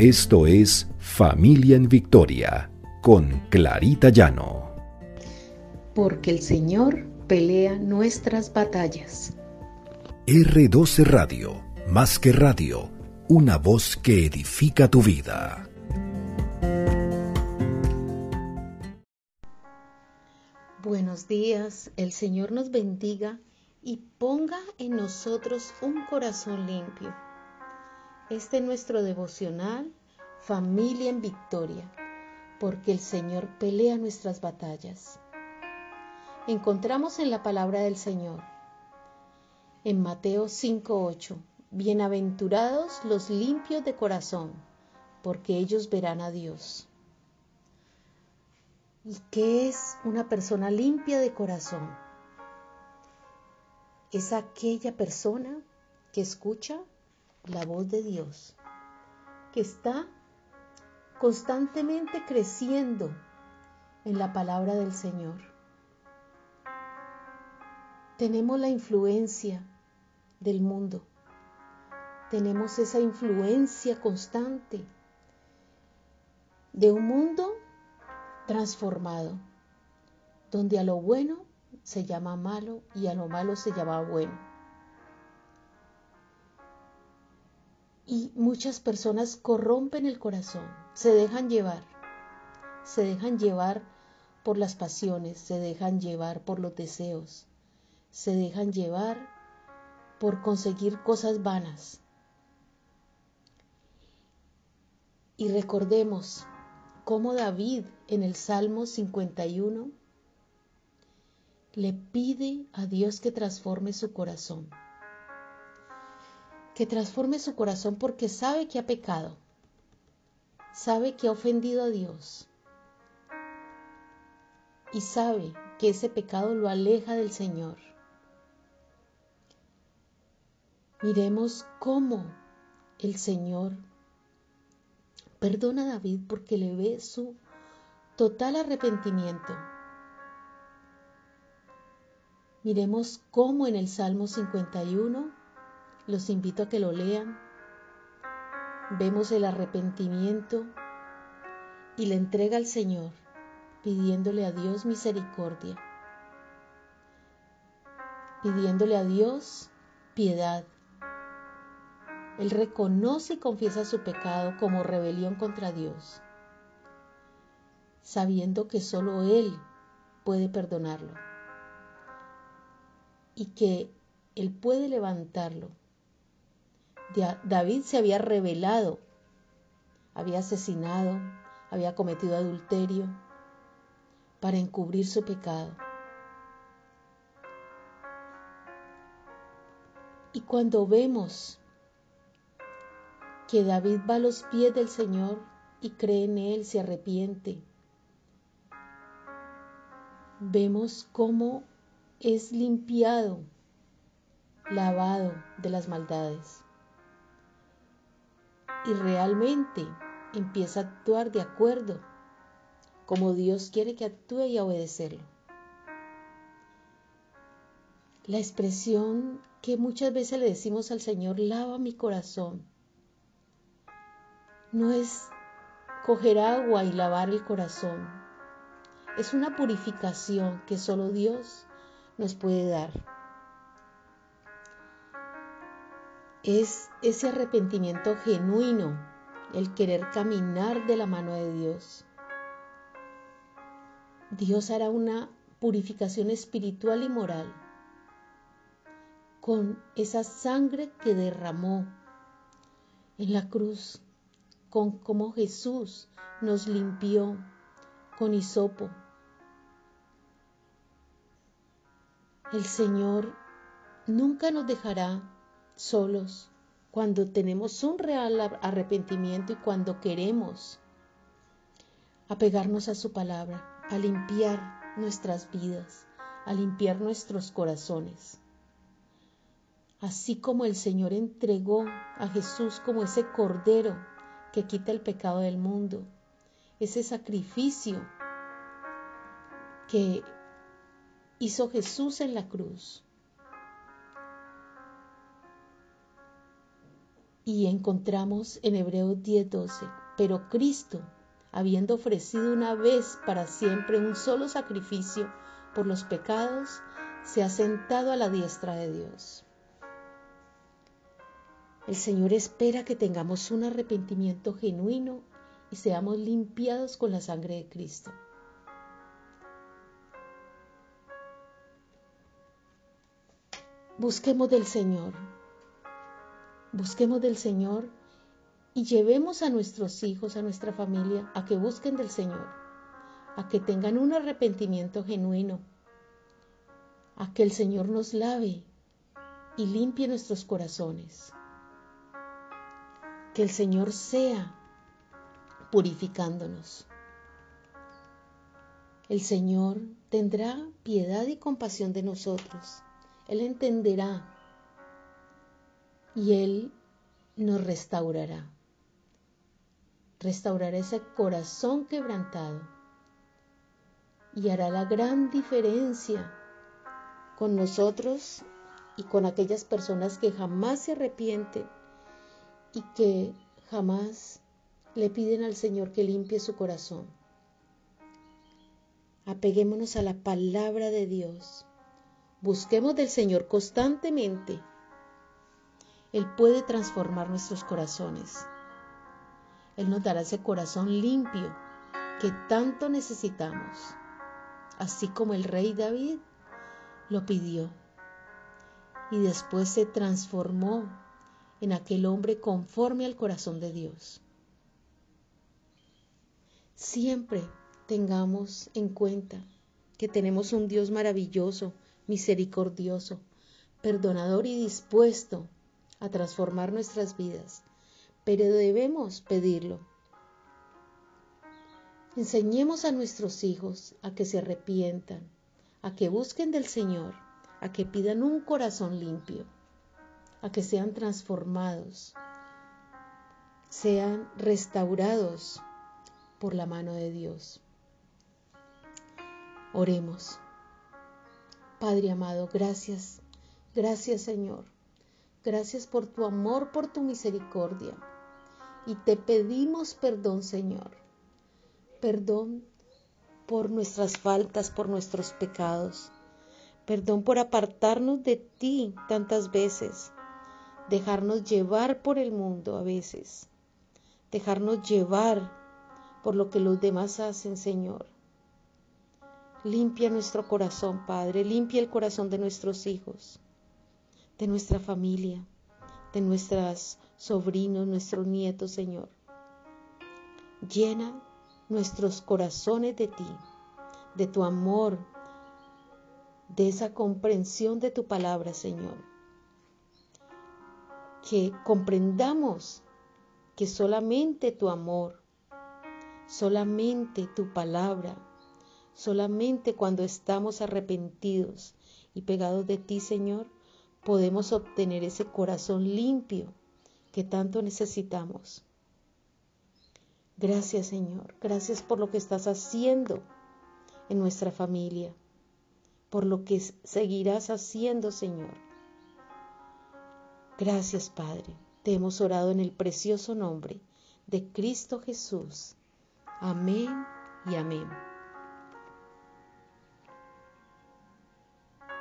Esto es Familia en Victoria con Clarita Llano. Porque el Señor pelea nuestras batallas. R12 Radio, más que radio, una voz que edifica tu vida. Buenos días, el Señor nos bendiga y ponga en nosotros un corazón limpio. Este es nuestro devocional, familia en victoria, porque el Señor pelea nuestras batallas. Encontramos en la palabra del Señor, en Mateo 5:8, bienaventurados los limpios de corazón, porque ellos verán a Dios. ¿Y qué es una persona limpia de corazón? Es aquella persona que escucha la voz de Dios, que está constantemente creciendo en la palabra del Señor. Tenemos la influencia del mundo, tenemos esa influencia constante de un mundo transformado, donde a lo bueno se llama malo y a lo malo se llama bueno. Y muchas personas corrompen el corazón, se dejan llevar, se dejan llevar por las pasiones, se dejan llevar por los deseos, se dejan llevar por conseguir cosas vanas. Y recordemos cómo David en el Salmo 51 le pide a Dios que transforme su corazón. Que transforme su corazón porque sabe que ha pecado, sabe que ha ofendido a Dios y sabe que ese pecado lo aleja del Señor. Miremos cómo el Señor Perdona a David porque le ve su total arrepentimiento. Miremos cómo en el Salmo 51, los invito a que lo lean, vemos el arrepentimiento y le entrega al Señor pidiéndole a Dios misericordia, pidiéndole a Dios piedad él reconoce y confiesa su pecado como rebelión contra Dios, sabiendo que solo Él puede perdonarlo y que Él puede levantarlo. David se había rebelado, había asesinado, había cometido adulterio para encubrir su pecado. Y cuando vemos que David va a los pies del Señor y cree en Él, se arrepiente. Vemos cómo es limpiado, lavado de las maldades. Y realmente empieza a actuar de acuerdo como Dios quiere que actúe y a obedecerlo. La expresión que muchas veces le decimos al Señor, lava mi corazón, no es coger agua y lavar el corazón. Es una purificación que solo Dios nos puede dar. Es ese arrepentimiento genuino, el querer caminar de la mano de Dios. Dios hará una purificación espiritual y moral con esa sangre que derramó en la cruz con cómo Jesús nos limpió con hisopo. El Señor nunca nos dejará solos cuando tenemos un real arrepentimiento y cuando queremos apegarnos a su palabra, a limpiar nuestras vidas, a limpiar nuestros corazones. Así como el Señor entregó a Jesús como ese cordero que quita el pecado del mundo, ese sacrificio que hizo Jesús en la cruz. Y encontramos en Hebreos 10:12, pero Cristo, habiendo ofrecido una vez para siempre un solo sacrificio por los pecados, se ha sentado a la diestra de Dios. El Señor espera que tengamos un arrepentimiento genuino y seamos limpiados con la sangre de Cristo. Busquemos del Señor, busquemos del Señor y llevemos a nuestros hijos, a nuestra familia, a que busquen del Señor, a que tengan un arrepentimiento genuino, a que el Señor nos lave y limpie nuestros corazones. Que el Señor sea purificándonos. El Señor tendrá piedad y compasión de nosotros. Él entenderá y Él nos restaurará. Restaurará ese corazón quebrantado y hará la gran diferencia con nosotros y con aquellas personas que jamás se arrepienten y que jamás le piden al Señor que limpie su corazón. Apeguémonos a la palabra de Dios. Busquemos del Señor constantemente. Él puede transformar nuestros corazones. Él nos dará ese corazón limpio que tanto necesitamos, así como el rey David lo pidió y después se transformó en aquel hombre conforme al corazón de Dios. Siempre tengamos en cuenta que tenemos un Dios maravilloso, misericordioso, perdonador y dispuesto a transformar nuestras vidas, pero debemos pedirlo. Enseñemos a nuestros hijos a que se arrepientan, a que busquen del Señor, a que pidan un corazón limpio, a que sean transformados, sean restaurados por la mano de Dios. Oremos. Padre amado, gracias, gracias Señor, gracias por tu amor, por tu misericordia. Y te pedimos perdón, Señor, perdón por nuestras faltas, por nuestros pecados. Perdón por apartarnos de ti tantas veces, dejarnos llevar por el mundo a veces, dejarnos llevar por lo que los demás hacen, Señor. Limpia nuestro corazón, Padre, limpia el corazón de nuestros hijos, de nuestra familia, de nuestros sobrinos, nuestros nietos, Señor. Llena nuestros corazones de ti, de tu amor, de esa comprensión de tu palabra, Señor. Que comprendamos que solamente tu amor, solamente tu palabra, solamente cuando estamos arrepentidos y pegados de ti, Señor, podemos obtener ese corazón limpio que tanto necesitamos. Gracias Señor, gracias por lo que estás haciendo en nuestra familia, por lo que seguirás haciendo Señor. Gracias Padre, te hemos orado en el precioso nombre de Cristo Jesús. Amén y amén.